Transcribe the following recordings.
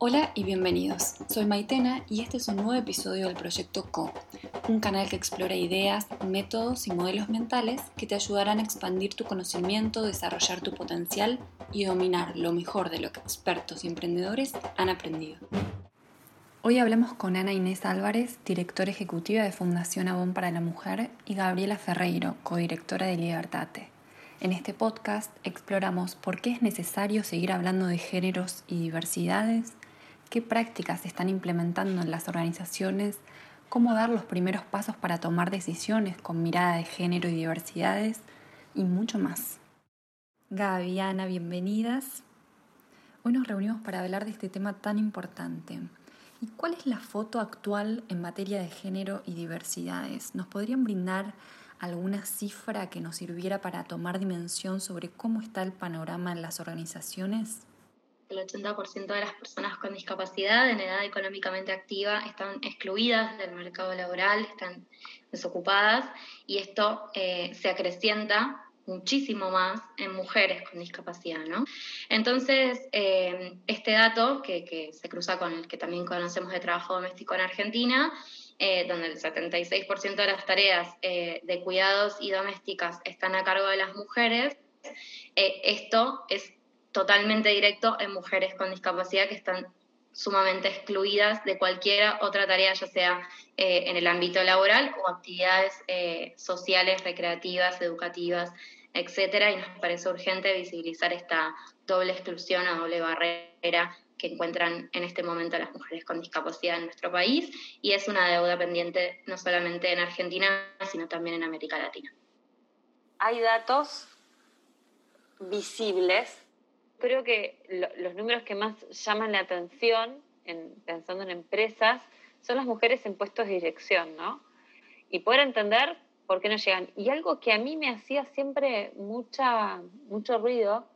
Hola y bienvenidos. Soy Maitena y este es un nuevo episodio del Proyecto Co, un canal que explora ideas, métodos y modelos mentales que te ayudarán a expandir tu conocimiento, desarrollar tu potencial y dominar lo mejor de lo que expertos y emprendedores han aprendido. Hoy hablamos con Ana Inés Álvarez, directora ejecutiva de Fundación Avon para la Mujer, y Gabriela Ferreiro, codirectora de Libertate. En este podcast exploramos por qué es necesario seguir hablando de géneros y diversidades, qué prácticas se están implementando en las organizaciones, cómo dar los primeros pasos para tomar decisiones con mirada de género y diversidades y mucho más. Gaby, Ana, bienvenidas. Hoy nos reunimos para hablar de este tema tan importante. ¿Y cuál es la foto actual en materia de género y diversidades? ¿Nos podrían brindar alguna cifra que nos sirviera para tomar dimensión sobre cómo está el panorama en las organizaciones? El 80% de las personas con discapacidad en edad económicamente activa están excluidas del mercado laboral, están desocupadas y esto eh, se acrecienta muchísimo más en mujeres con discapacidad, ¿no? Entonces, eh, este dato que, se cruza con el que también conocemos de trabajo doméstico en Argentina, eh, donde el 76% de las tareas de cuidados y domésticas están a cargo de las mujeres, esto es totalmente directo en mujeres con discapacidad que están sumamente excluidas de cualquier otra tarea, ya sea eh, en el ámbito laboral o actividades eh, sociales, recreativas, educativas, etcétera, y nos parece urgente visibilizar esta doble exclusión o doble barrera que encuentran en este momento las mujeres con discapacidad en nuestro país, y es una deuda pendiente no solamente en Argentina, sino también en América Latina. Hay datos visibles creo que los números que más llaman la atención, pensando en empresas, son las mujeres en puestos de dirección, ¿no? Y poder entender por qué no llegan. Y algo que a mí me hacía siempre mucha, mucho ruido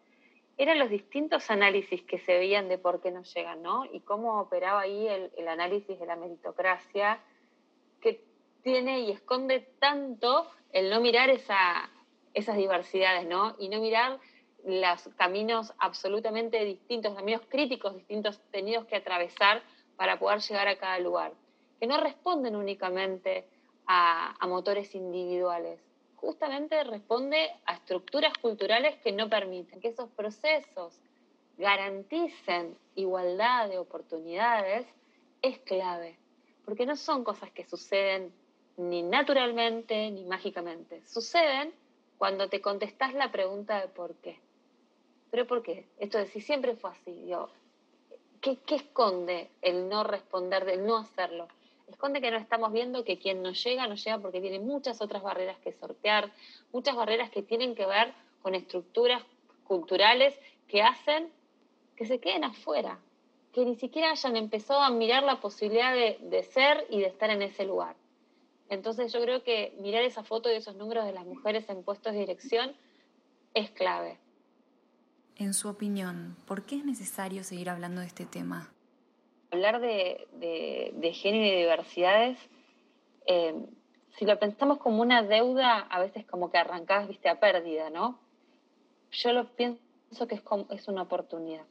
eran los distintos análisis que se veían de por qué no llegan, ¿no? Y cómo operaba ahí el, análisis de la meritocracia, que tiene y esconde tanto el no mirar esa, esas diversidades, ¿no? Y no mirar los caminos absolutamente distintos, caminos críticos distintos tenidos que atravesar para poder llegar a cada lugar, que no responden únicamente a, motores individuales, justamente responde a estructuras culturales que no permiten que esos procesos garanticen igualdad de oportunidades, es clave, porque no son cosas que suceden ni naturalmente ni mágicamente, suceden cuando te contestas la pregunta de por qué. ¿Pero por qué? Esto de si siempre fue así, ¿qué, esconde el no responder, el no hacerlo? Esconde que no estamos viendo que quien no llega, no llega porque tiene muchas otras barreras que sortear, muchas barreras que tienen que ver con estructuras culturales que hacen que se queden afuera, que ni siquiera hayan empezado a mirar la posibilidad de, de, ser y de estar en ese lugar. Entonces yo creo que mirar esa foto y esos números de las mujeres en puestos de dirección es clave. En su opinión, ¿por qué es necesario seguir hablando de este tema? Hablar de, género y diversidades, eh, si lo pensamos como una deuda, a veces como que arrancás, viste, a pérdida, ¿no? Yo lo pienso que es, es una oportunidad.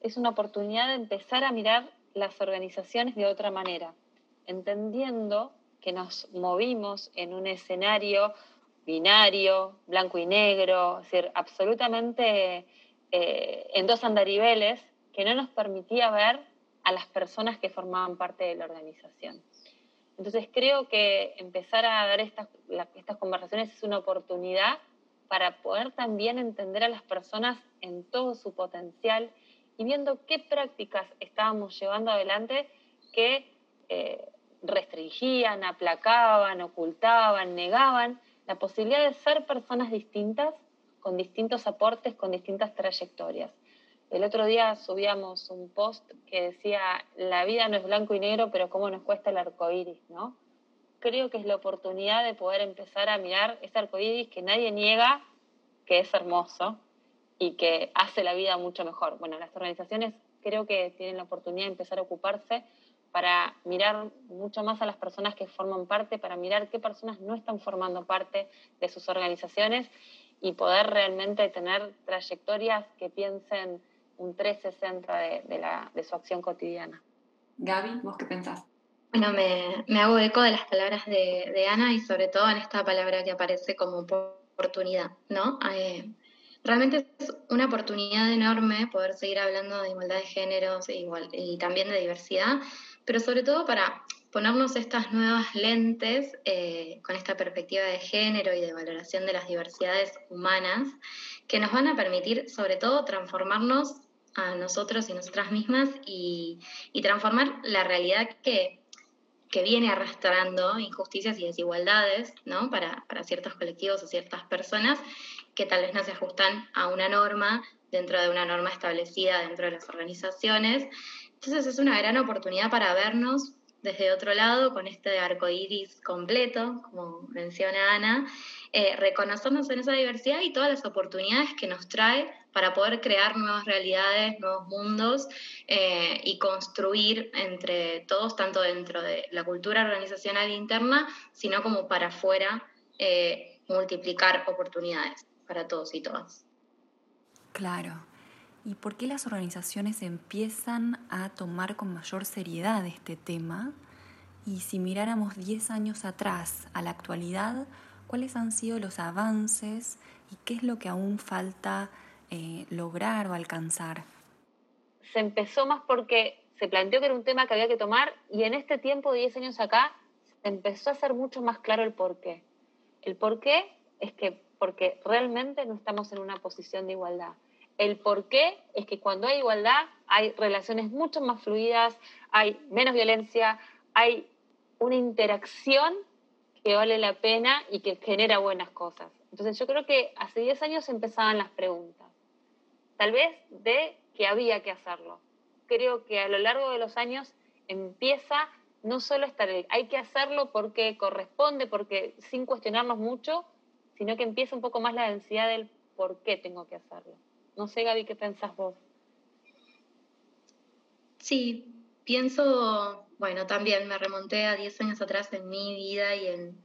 Es una oportunidad de empezar a mirar las organizaciones de otra manera, entendiendo que nos movimos en un escenario binario, blanco y negro, es decir, absolutamente eh, en dos andariveles que no nos permitía ver a las personas que formaban parte de la organización. Entonces creo que empezar a dar estas, estas conversaciones es una oportunidad para poder también entender a las personas en todo su potencial y viendo qué prácticas estábamos llevando adelante que eh, restringían, aplacaban, ocultaban, negaban la posibilidad de ser personas distintas con distintos aportes, con distintas trayectorias. El otro día subíamos un post que decía, la vida no es blanco y negro, pero cómo nos cuesta el arco iris, ¿no? Creo que es la oportunidad de poder empezar a mirar ese arco iris que nadie niega que es hermoso y que hace la vida mucho mejor. Bueno, las organizaciones creo que tienen la oportunidad de empezar a ocuparse para mirar mucho más a las personas que forman parte, para mirar qué personas no están formando parte de sus organizaciones y poder realmente tener trayectorias que piensen un 360 de, la, de su acción cotidiana. Gaby, ¿vos qué pensás? Bueno, me, me hago eco de las palabras de, de, Ana y sobre todo en esta palabra que aparece como oportunidad, ¿no? Eh, realmente es una oportunidad enorme poder seguir hablando de igualdad de géneros e igual, y también de diversidad, pero sobre todo para ponernos estas nuevas lentes eh, con esta perspectiva de género y de valoración de las diversidades humanas que nos van a permitir sobre todo transformarnos a nosotros y nosotras mismas y, transformar la realidad que, viene arrastrando injusticias y desigualdades ¿no? para, para ciertos colectivos o ciertas personas que tal vez no se ajustan a una norma dentro de una norma establecida dentro de las organizaciones. Entonces es una gran oportunidad para vernos desde otro lado, con este arco iris completo, como menciona Ana, eh, en esa diversidad y todas las oportunidades que nos trae para poder crear nuevas realidades, nuevos mundos eh, y construir entre todos, tanto dentro de la cultura organizacional interna, sino como para afuera, eh, multiplicar oportunidades para todos y todas. Claro. ¿Y por qué las organizaciones empiezan a tomar con mayor seriedad este tema? Y si miráramos 10 años atrás a la actualidad, ¿cuáles han sido los avances y qué es lo que aún falta eh, lograr o alcanzar? Se empezó más porque se planteó que era un tema que había que tomar y en este tiempo, 10 años acá, se empezó a hacer mucho más claro el por qué. El por qué es que porque realmente no estamos en una posición de igualdad el por qué es que cuando hay igualdad hay relaciones mucho más fluidas, hay menos violencia, hay una interacción que vale la pena y que genera buenas cosas. Entonces yo creo que hace 10 años empezaban las preguntas, tal vez de que había que hacerlo. Creo que a lo largo de los años empieza no solo estar, hay que hacerlo porque corresponde, porque sin cuestionarnos mucho, sino que empieza un poco más la densidad del por qué tengo que hacerlo. No sé, Gaby, ¿qué pensás vos? Sí, pienso, bueno, también me remonté a 10 años atrás en mi vida y en,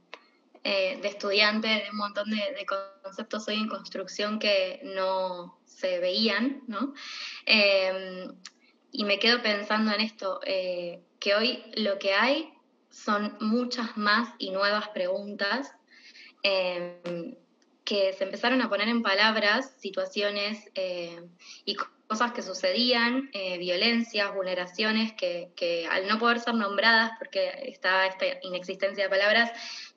eh, de estudiante de un montón de, conceptos hoy en construcción que no se veían, ¿no? Em, y me quedo pensando en esto, eh, que hoy lo que hay son muchas más y nuevas preguntas. Que se empezaron a poner en palabras situaciones eh, y cosas que sucedían, eh, violencias, vulneraciones que, al no poder ser nombradas, porque estaba esta inexistencia de palabras,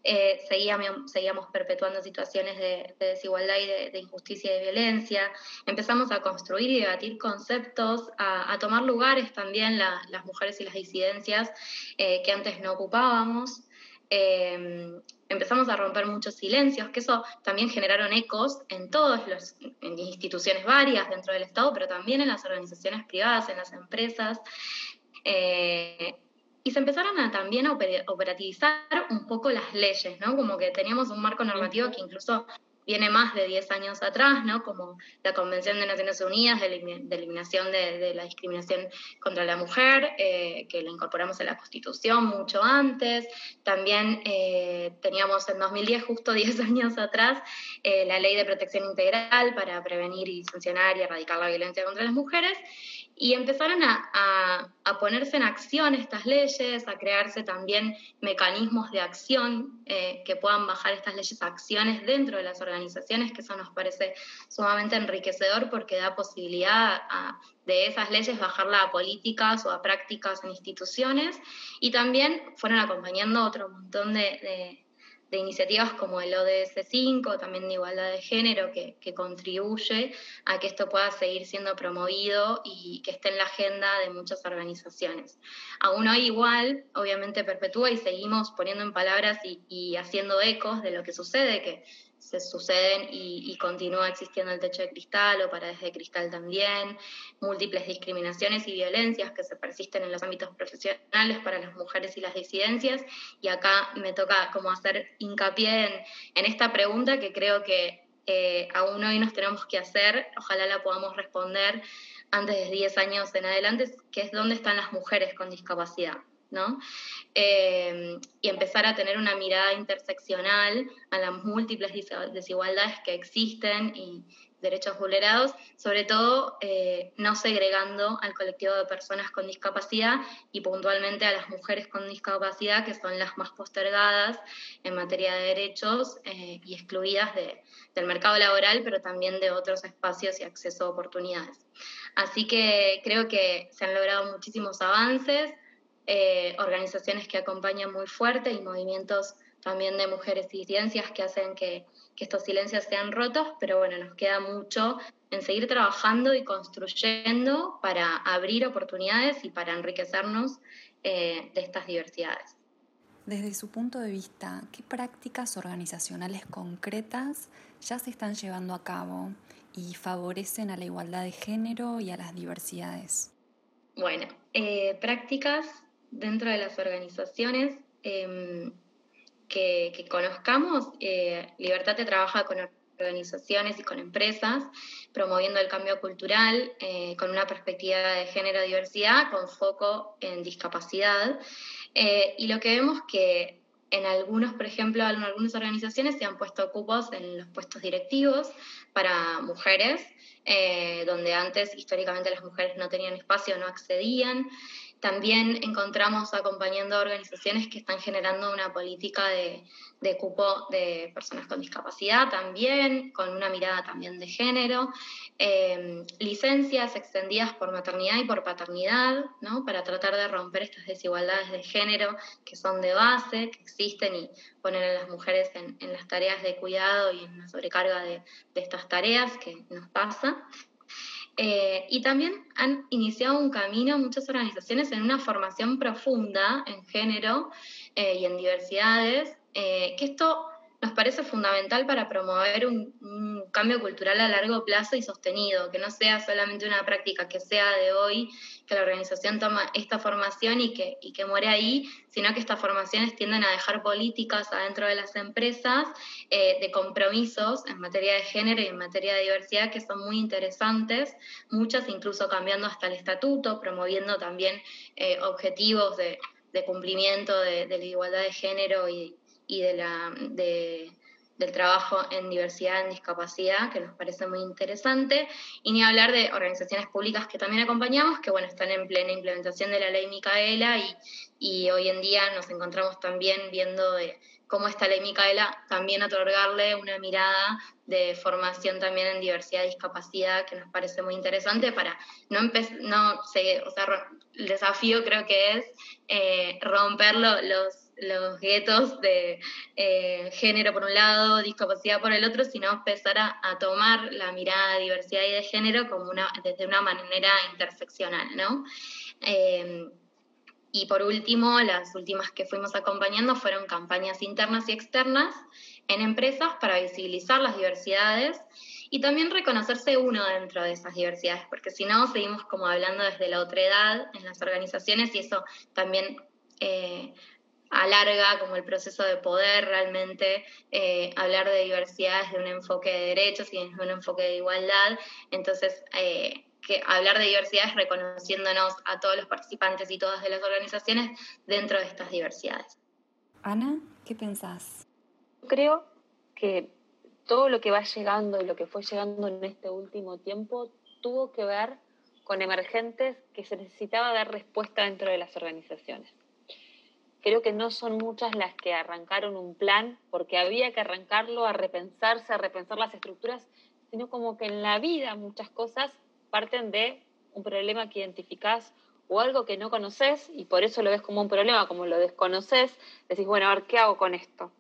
eh, seguíamos, seguíamos, perpetuando situaciones de, desigualdad y de, injusticia y de violencia. Empezamos a construir y debatir conceptos, a, tomar lugares también las mujeres y las disidencias que antes no ocupábamos empezamos a romper muchos silencios, que eso también generaron ecos en todas las instituciones varias dentro del Estado, pero también en las organizaciones privadas, en las empresas. Eh, y se empezaron a, también a operativizar un poco las leyes, ¿no? Como que teníamos un marco normativo que incluso viene más de 10 años atrás, ¿no? como la Convención de Naciones Unidas de, Eliminación de, la Discriminación contra la Mujer, eh, que la incorporamos en la Constitución mucho antes. También eh, teníamos en 2010, justo 10 años atrás, eh, la Ley de Protección Integral para prevenir y sancionar y erradicar la violencia contra las mujeres. Y empezaron a, ponerse en acción estas leyes, a crearse también mecanismos de acción eh, que puedan bajar estas leyes a acciones dentro de las organizaciones, que eso nos parece sumamente enriquecedor porque da posibilidad de esas leyes bajarla a políticas o a prácticas en instituciones. Y también fueron acompañando otro montón de iniciativas como el ODS 5, también de igualdad de género, que, contribuye a que esto pueda seguir siendo promovido y que esté en la agenda de muchas organizaciones. Aún hoy igual, obviamente perpetúa y seguimos poniendo en palabras y, y haciendo ecos de lo que sucede, que se suceden y, continúa existiendo el techo de cristal o paredes de cristal también, múltiples discriminaciones y violencias que se persisten en los ámbitos profesionales para las mujeres y las disidencias. Y acá me toca como hacer hincapié en, esta pregunta que creo que eh, aún hoy nos tenemos que hacer, ojalá la podamos responder antes de 10 años en adelante, que es dónde están las mujeres con discapacidad. ¿No? Eh, y empezar a tener una mirada interseccional a las múltiples desigualdades que existen y, derechos vulnerados, sobre todo eh, no segregando al colectivo de personas con discapacidad y puntualmente a las mujeres con discapacidad, que son las más postergadas en materia de derechos eh, y excluidas del mercado laboral, pero también de otros espacios y acceso a oportunidades. Así que creo que se han logrado muchísimos avances, eh, organizaciones que acompañan muy fuerte y movimientos también de mujeres y ciencias que hacen que, estos silencios sean rotos, pero bueno, nos queda mucho en seguir trabajando y construyendo para abrir oportunidades y para enriquecernos eh, de estas diversidades. Desde su punto de vista, ¿qué prácticas organizacionales concretas ya se están llevando a cabo y favorecen a la igualdad de género y a las diversidades? Bueno, eh, prácticas dentro de las organizaciones. Em, que, conozcamos, eh, Libertate trabaja con organizaciones y con empresas, promoviendo el cambio cultural eh, con una perspectiva de género diversidad, con foco en discapacidad. Eh, y lo que vemos que en algunos, por ejemplo, en algunas organizaciones se han puesto cupos en los puestos directivos para mujeres, donde antes históricamente las mujeres no tenían espacio, no accedían. También encontramos acompañando organizaciones que están generando una política de, cupo de personas con discapacidad también, con una mirada también de género, em, licencias extendidas por maternidad y por paternidad, ¿no? para tratar de romper estas desigualdades de género que son de base, que existen y poner a las mujeres en, las tareas de cuidado y en la sobrecarga de, de estas tareas que nos pasa. Eh, y también han iniciado un camino muchas organizaciones en una formación profunda en género eh, y en diversidades, eh, que esto nos parece fundamental para promover un, cambio cultural a largo plazo y sostenido, que no sea solamente una práctica que sea de hoy, que la organización toma esta formación y que, y que muere ahí, sino que estas formaciones tienden a dejar políticas adentro de las empresas eh, de compromisos en materia de género y en materia de diversidad que son muy interesantes, muchas incluso cambiando hasta el estatuto, promoviendo también eh, objetivos de, cumplimiento de, de la igualdad de género y, y de la, del trabajo en diversidad, en discapacidad, que nos parece muy interesante, y ni hablar de organizaciones públicas que también acompañamos, que bueno, están en plena implementación de la ley Micaela y, y hoy en día nos encontramos también viendo de cómo esta ley Micaela también otorgarle una mirada de formación también en diversidad y discapacidad que nos parece muy interesante para no empezar, no sé, o sea, el desafío creo que es eh, romper los los guetos de eh, género por un lado, discapacidad por el otro, sino empezar a, tomar la mirada de diversidad y de género como una, desde una manera interseccional, ¿no? Eh, y por último, las últimas que fuimos acompañando fueron campañas internas y externas en empresas para visibilizar las diversidades y también reconocerse uno dentro de esas diversidades, porque si no, seguimos como hablando desde la otra edad en las organizaciones y eso también eh, alarga como el proceso de poder realmente eh, hablar de diversidad desde un enfoque de derechos y desde un enfoque de igualdad. Entonces, eh, que hablar de diversidad es reconociéndonos a todos los participantes y todas de las organizaciones dentro de estas diversidades. Ana, ¿qué pensás? Creo que todo lo que va llegando y lo que fue llegando en este último tiempo tuvo que ver con emergentes que se necesitaba dar respuesta dentro de las organizaciones creo que no son muchas las que arrancaron un plan, porque había que arrancarlo a repensarse, a repensar las estructuras, sino como que en la vida muchas cosas parten de un problema que identificás o algo que no conoces y por eso lo ves como un problema, como lo desconoces, decís, bueno, a ver, ¿qué hago con esto?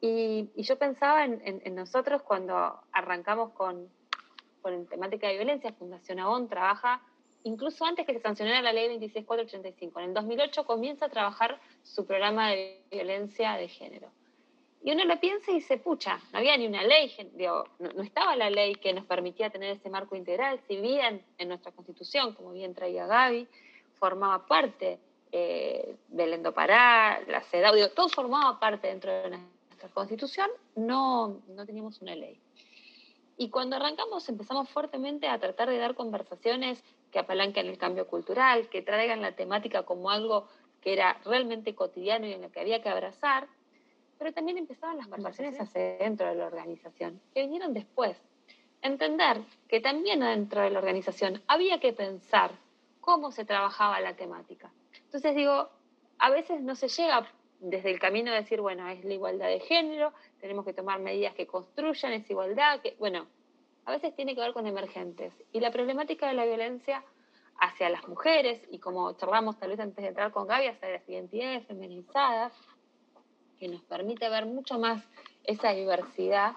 Y, yo pensaba en, nosotros cuando arrancamos con, con temática de violencia, Fundación Avon trabaja incluso antes que se sancionara la ley 26485. En el 2008 comienza a trabajar su programa de violencia de género. Y uno lo piensa y dice, pucha, no había ni una ley, no, estaba la ley que nos permitía tener ese marco integral, si bien en nuestra constitución, como bien traía Gaby, formaba parte eh, del Endopará, la CEDAW, todo formaba parte dentro de nuestra constitución, no, no teníamos una ley. Y cuando arrancamos empezamos fuertemente a tratar de dar conversaciones que apalanquen el cambio cultural, que traigan la temática como algo que era realmente cotidiano y en lo que había que abrazar, pero también empezaban las conversaciones hacia dentro de la organización, que vinieron después. entender que también dentro de la organización había que pensar cómo se trabajaba la temática. Entonces digo, a veces no se llega desde el camino de decir, bueno, es la igualdad de género, tenemos que tomar medidas que construyan esa igualdad, que, bueno, a veces tiene que ver con emergentes. Y la problemática de la violencia hacia las mujeres, y como charlamos tal vez antes de entrar con Gaby, hacia las identidades feminizadas, que nos permite ver mucho más esa diversidad,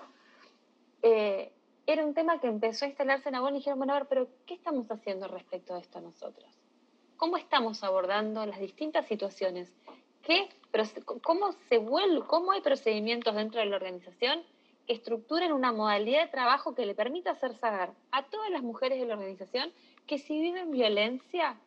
eh, era un tema que empezó a instalarse en Agón y dijeron, bueno, a ver, pero ¿qué estamos haciendo respecto a esto nosotros? ¿Cómo estamos abordando las distintas situaciones? ¿Qué, cómo, se vuelve, ¿Cómo hay procedimientos dentro de la organización estructuren una modalidad de trabajo que le permita hacer saber a todas las mujeres de la organización que si viven violencia,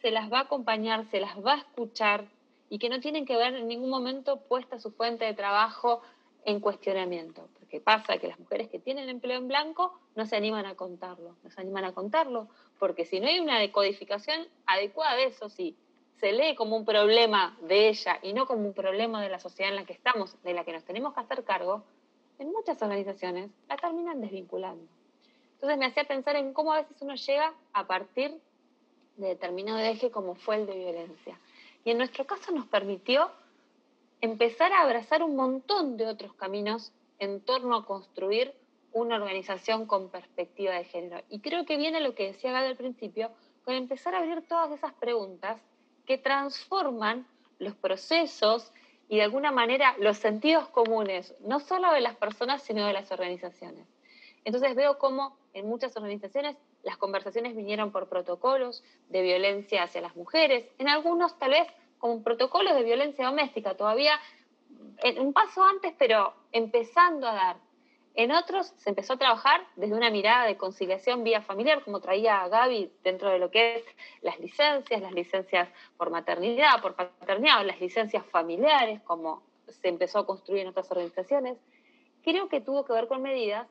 se las va a acompañar, se las va a escuchar y que no tienen que ver en ningún momento puesta su fuente de trabajo en cuestionamiento. Porque pasa que las mujeres que tienen empleo en blanco no se animan a contarlo, no se animan a contarlo, porque si no hay una decodificación adecuada de eso, si se lee como un problema de ella y no como un problema de la sociedad en la que estamos, de la que nos tenemos que hacer cargo, en muchas organizaciones la terminan desvinculando. Entonces me hacía pensar en cómo a veces uno llega a partir de determinado eje como fue el de violencia. Y en nuestro caso nos permitió empezar a abrazar un montón de otros caminos en torno a construir una organización con perspectiva de género. Y creo que viene lo que decía Gade al principio, con empezar a abrir todas esas preguntas que transforman los procesos y de alguna manera los sentidos comunes, no solo de las personas, sino de las organizaciones. Entonces veo cómo en muchas organizaciones las conversaciones vinieron por protocolos de violencia hacia las mujeres, en algunos tal vez con protocolos de violencia doméstica, todavía un paso antes, pero empezando a dar. En otros se empezó a trabajar desde una mirada de conciliación vía familiar, como traía Gaby dentro de lo que es las licencias, las licencias por maternidad, por paternidad, o las licencias familiares, como se empezó a construir en otras organizaciones. Creo que tuvo que ver con medidas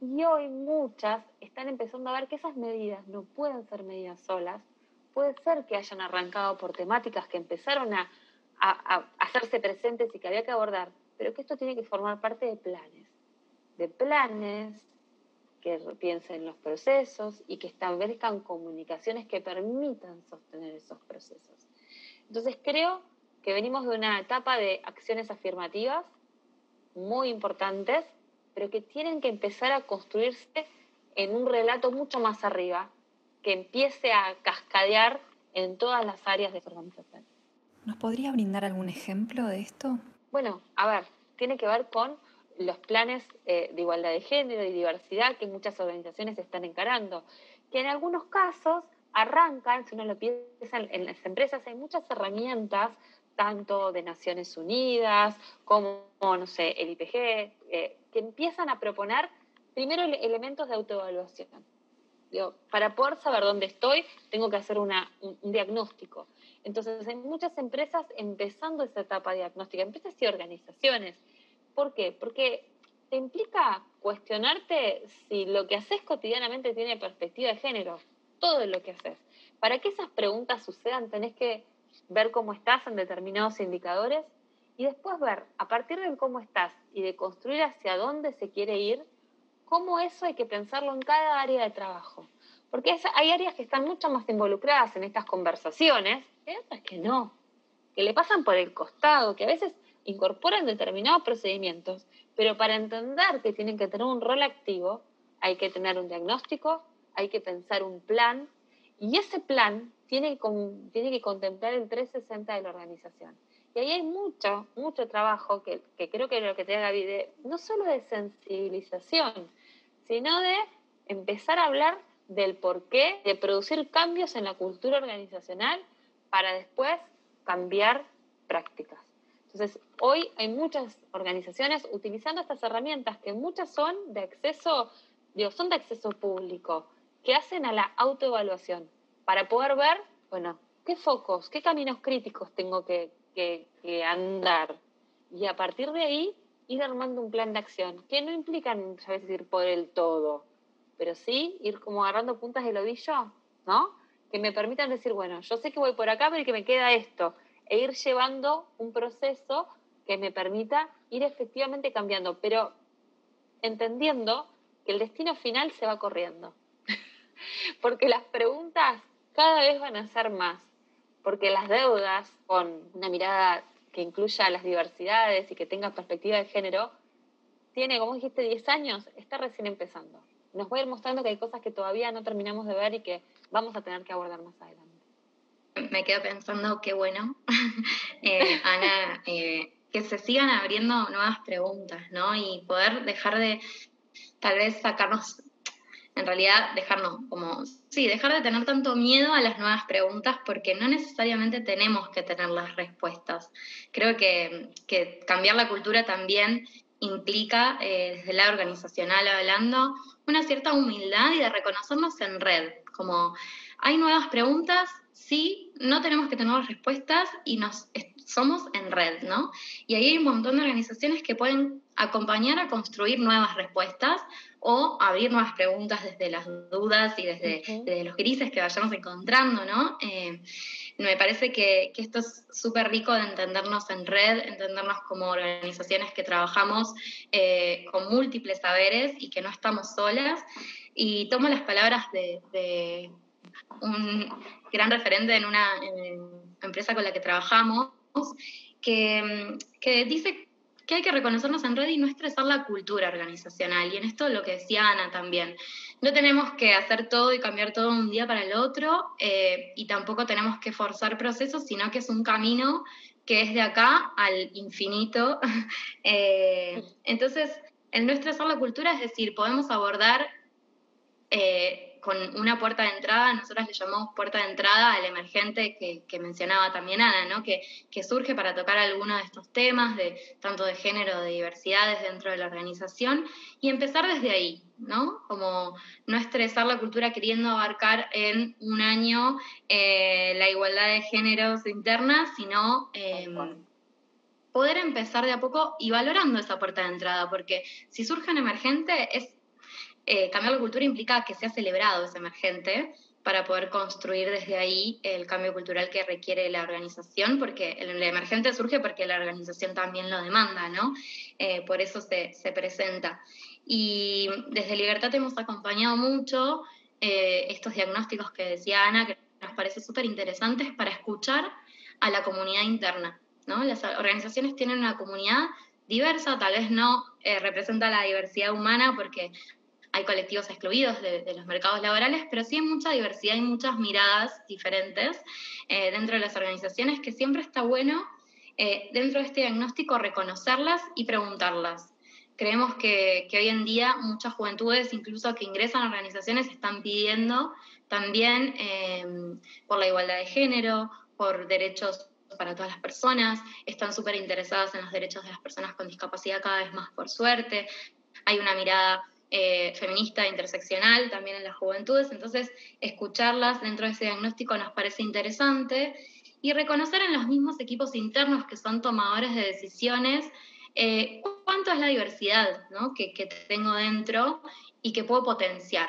y hoy muchas están empezando a ver que esas medidas no pueden ser medidas solas, puede ser que hayan arrancado por temáticas que empezaron a, hacerse presentes y que había que abordar, pero que esto tiene que formar parte de planes, de planes que piensen los procesos y que establezcan comunicaciones que permitan sostener esos procesos. Entonces creo que venimos de una etapa de acciones afirmativas muy importantes, pero que tienen que empezar a construirse en un relato mucho más arriba, que empiece a cascadear en todas las áreas de su organización. ¿Nos podría brindar algún ejemplo de esto? Bueno, a ver, tiene que ver con los planes eh, de igualdad de género y diversidad que muchas organizaciones están encarando, que en algunos casos arrancan, si uno lo piensa, en las empresas hay muchas herramientas, tanto de Naciones Unidas como, no sé, el IPG, eh, que empiezan a proponer primero elementos de autoevaluación para poder saber dónde estoy, tengo que hacer un, diagnóstico. Entonces, hay muchas empresas empezando esa etapa diagnóstica, empresas y organizaciones. ¿Por qué? Porque te implica cuestionarte si lo que haces cotidianamente tiene perspectiva de género, todo lo que haces. Para que esas preguntas sucedan, tenés que ver cómo estás en determinados indicadores y después ver, a partir de cómo estás y de construir hacia dónde se quiere ir, cómo eso hay que pensarlo en cada área de trabajo. Porque hay áreas que están mucho más involucradas en estas conversaciones y otras que no, que le pasan por el costado, que a veces incorporan determinados procedimientos, pero para entender que tienen que tener un rol activo, hay que tener un diagnóstico, hay que pensar un plan, y ese plan tiene que, contemplar el 360 de la organización. Y ahí hay mucho, mucho trabajo que, creo que es lo que te haga no solo de sensibilización, sino de empezar a hablar del porqué de producir cambios en la cultura organizacional para después cambiar prácticas. Entonces, hoy hay muchas organizaciones utilizando estas herramientas que muchas son de acceso, digo, son de acceso público, que hacen a la autoevaluación para poder ver, bueno, qué focos, qué caminos críticos tengo que, que andar. Y a partir de ahí ir armando un plan de acción, que no implica a veces ir por el todo, pero sí ir como agarrando puntas del ovillo, ¿no? Que me permitan decir, bueno, yo sé que voy por acá, pero que me queda esto, e ir llevando un proceso que me permita ir efectivamente cambiando, pero entendiendo que el destino final se va corriendo. porque las preguntas cada vez van a ser más, porque las deudas con una mirada que incluya las diversidades y que tenga perspectiva de género, tiene, como dijiste, 10 años, está recién empezando. Nos va a ir mostrando que hay cosas que todavía no terminamos de ver y que vamos a tener que abordar más adelante. Me quedo pensando, qué bueno, eh, Ana, eh, que se sigan abriendo nuevas preguntas, ¿no? Y poder dejar de, tal vez, sacarnos en realidad dejarnos como, sí, dejar de tener tanto miedo a las nuevas preguntas porque no necesariamente tenemos que tener las respuestas. Creo que, cambiar la cultura también implica, eh, desde la organizacional hablando, una cierta humildad y de reconocernos en red, como hay nuevas preguntas, sí, no tenemos que tener las respuestas y nos somos en red, ¿no? Y ahí hay un montón de organizaciones que pueden acompañar a construir nuevas respuestas o abrir nuevas preguntas desde las dudas y desde, los grises que vayamos encontrando, ¿no? Eh, me parece que, esto es súper rico de entendernos en red, entendernos como organizaciones que trabajamos eh, con múltiples saberes y que no estamos solas. Y tomo las palabras de, un gran referente en una empresa con la que trabajamos, que, que dice que hay que reconocernos en red y no estresar la cultura organizacional. Y en esto lo que decía Ana también, no tenemos que hacer todo y cambiar todo un día para el otro eh, y tampoco tenemos que forzar procesos, sino que es un camino que es de acá al infinito. Eh, entonces, el no estresar la cultura es decir, podemos abordar eh, con una puerta de entrada, nosotros le llamamos puerta de entrada al emergente que, mencionaba también Ana, ¿no? que, surge para tocar algunos de estos temas, de, tanto de género, de diversidades dentro de la organización, y empezar desde ahí, ¿no? Como no estresar la cultura queriendo abarcar en un año eh, la igualdad de géneros internas, sino... Em, poder empezar de a poco y valorando esa puerta de entrada, porque si surge un emergente es eh, cambiar la cultura implica que sea celebrado ese emergente para poder construir desde ahí el cambio cultural que requiere la organización, porque el, emergente surge porque la organización también lo demanda, ¿no? Eh, por eso se, presenta. Y desde Libertad hemos acompañado mucho eh, estos diagnósticos que decía Ana, que nos parece súper interesantes para escuchar a la comunidad interna, ¿no? Las organizaciones tienen una comunidad diversa, tal vez no representa la diversidad humana porque hay colectivos excluidos de, los mercados laborales, pero sí hay mucha diversidad y muchas miradas diferentes eh, dentro de las organizaciones que siempre está bueno eh, dentro de este diagnóstico reconocerlas y preguntarlas. Creemos que, hoy en día muchas juventudes, incluso que ingresan a organizaciones, están pidiendo también em, por la igualdad de género, por derechos para todas las personas, están súper interesadas en los derechos de las personas con discapacidad cada vez más por suerte. Hay una mirada eh, feminista interseccional también en las juventudes, entonces escucharlas dentro de ese diagnóstico nos parece interesante. Y reconocer en los mismos equipos internos que son tomadores de decisiones eh, cuánto es la diversidad que, tengo dentro y que puedo potenciar.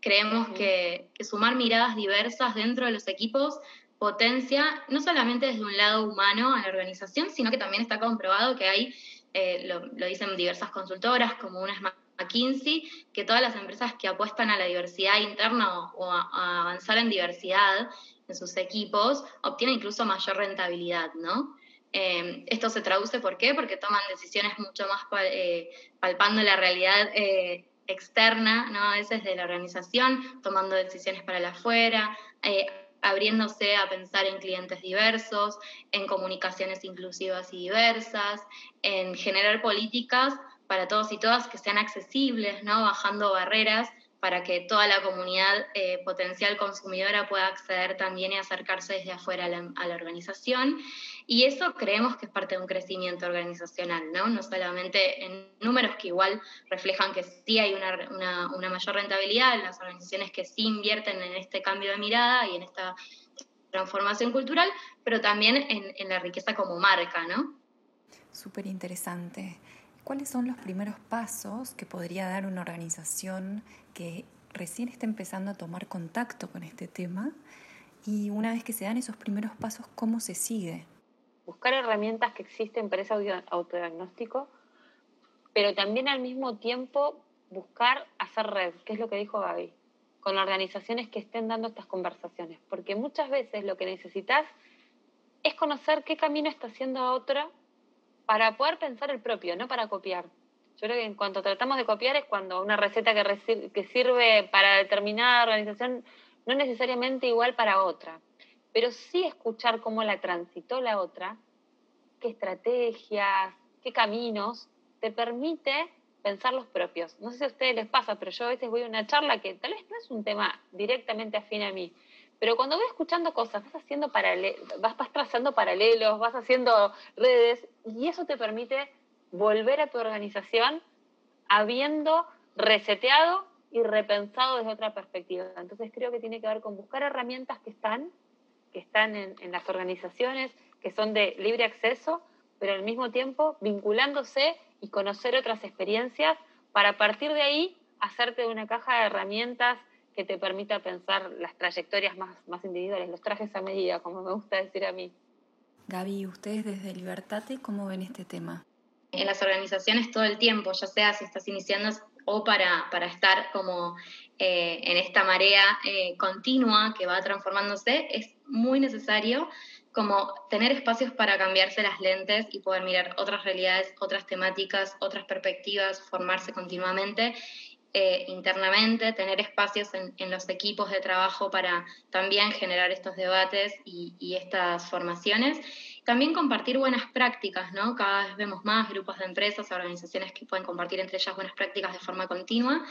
Creemos que, sumar miradas diversas dentro de los equipos potencia no solamente desde un lado humano a la organización, sino que también está comprobado que hay, eh, lo, lo, dicen diversas consultoras, como una McKinsey, que todas las empresas que apuestan a la diversidad interna o, a, avanzar en diversidad en sus equipos obtienen incluso mayor rentabilidad, ¿no? Eh, esto se traduce, ¿por qué? Porque toman decisiones mucho más eh, palpando la realidad eh, externa, ¿no? A veces de la organización, tomando decisiones para la afuera, abriéndose a pensar en clientes diversos, en comunicaciones inclusivas y diversas, en generar políticas para todos y todas que sean accesibles, ¿no? bajando barreras para que toda la comunidad eh, potencial consumidora pueda acceder también y acercarse desde afuera a la, organización. Y eso creemos que es parte de un crecimiento organizacional, ¿no? No solamente en números que igual reflejan que sí hay una, mayor rentabilidad en las organizaciones que sí invierten en este cambio de mirada y en esta transformación cultural, pero también en, en la riqueza como marca, ¿no? Súper interesante. ¿Cuáles son los primeros pasos que podría dar una organización que recién está empezando a tomar contacto con este tema? Y una vez que se dan esos primeros pasos, ¿cómo se sigue? Buscar herramientas que existen para ese autodiagnóstico, pero también al mismo tiempo buscar hacer red, que es lo que dijo Gaby, con organizaciones que estén dando estas conversaciones, porque muchas veces lo que necesitas es conocer qué camino está haciendo otra para poder pensar el propio, no para copiar. Yo creo que en cuanto tratamos de copiar es cuando una receta que, que sirve para determinada organización no es necesariamente igual para otra, pero sí escuchar cómo la transitó la otra, qué estrategias, qué caminos te permite pensar los propios. No sé si a ustedes les pasa, pero yo a veces voy a una charla que tal vez no es un tema directamente afín a mí, pero cuando voy escuchando cosas, vas haciendo vas, vas trazando paralelos, vas haciendo redes, y eso te permite volver a tu organización habiendo reseteado y repensado desde otra perspectiva. Entonces creo que tiene que ver con buscar herramientas que están, que están en, en las organizaciones, que son de libre acceso, pero al mismo tiempo vinculándose y conocer otras experiencias para a partir de ahí hacerte una caja de herramientas que te permita pensar las trayectorias más, más individuales, los trajes a medida, como me gusta decir a mí. Gaby, ustedes desde Libertate, ¿cómo ven este tema? En las organizaciones todo el tiempo, ya sea si estás iniciando o para, para estar como eh, en esta marea eh, continua que va transformándose, es muy necesario como tener espacios para cambiarse las lentes y poder mirar otras realidades, otras temáticas, otras perspectivas, formarse continuamente eh, internamente, tener espacios en, los equipos de trabajo para también generar estos debates y, estas formaciones. También compartir buenas prácticas, ¿no? Cada vez vemos más grupos de empresas, organizaciones que pueden compartir entre ellas buenas prácticas de forma continua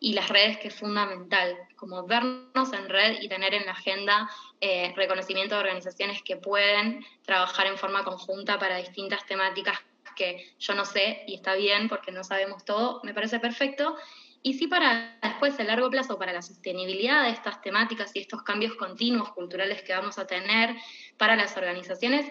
y las redes que es fundamental, como vernos en red y tener en la agenda eh, reconocimiento de organizaciones que pueden trabajar en forma conjunta para distintas temáticas que yo no sé y está bien porque no sabemos todo, me parece perfecto y sí para después, a largo plazo, para la sostenibilidad de estas temáticas y estos cambios continuos culturales que vamos a tener para las organizaciones,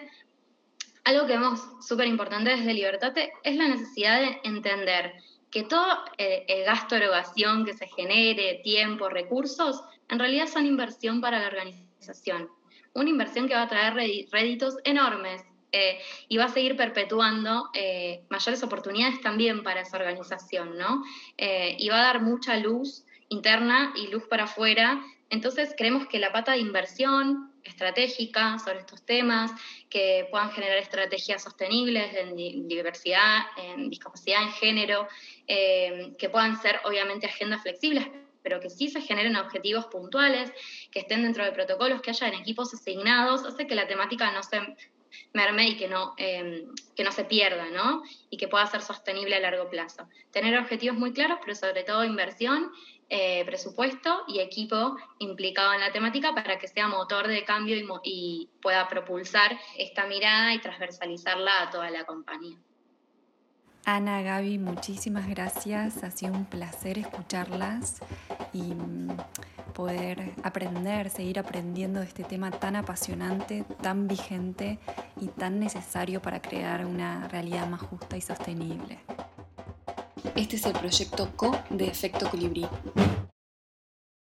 algo que vemos súper importante desde Libertate es la necesidad de entender que todo eh, el, gasto erogación que se genere, tiempo, recursos, en realidad son inversión para la organización. Una inversión que va a traer réditos enormes eh, y va a seguir perpetuando eh, mayores oportunidades también para esa organización, ¿no? Eh, y va a dar mucha luz interna y luz para afuera. Entonces creemos que la pata de inversión estratégica sobre estos temas, que puedan generar estrategias sostenibles en diversidad, en discapacidad, en género, que puedan ser obviamente agendas flexibles, pero que sí se generen objetivos puntuales, que estén dentro de protocolos, que haya en equipos asignados, hace que la temática no se merme y que no, em, que no se pierda, ¿no? Y que pueda ser sostenible a largo plazo. Tener objetivos muy claros, pero sobre todo inversión, eh, presupuesto y equipo implicado en la temática para que sea motor de cambio y, y pueda propulsar esta mirada y transversalizarla a toda la compañía. Ana, Gaby, muchísimas gracias. Ha sido un placer escucharlas y mm, poder aprender, seguir aprendiendo de este tema tan apasionante, tan vigente y tan necesario para crear una realidad más justa y sostenible. Este es el proyecto CO de Efecto Colibrí.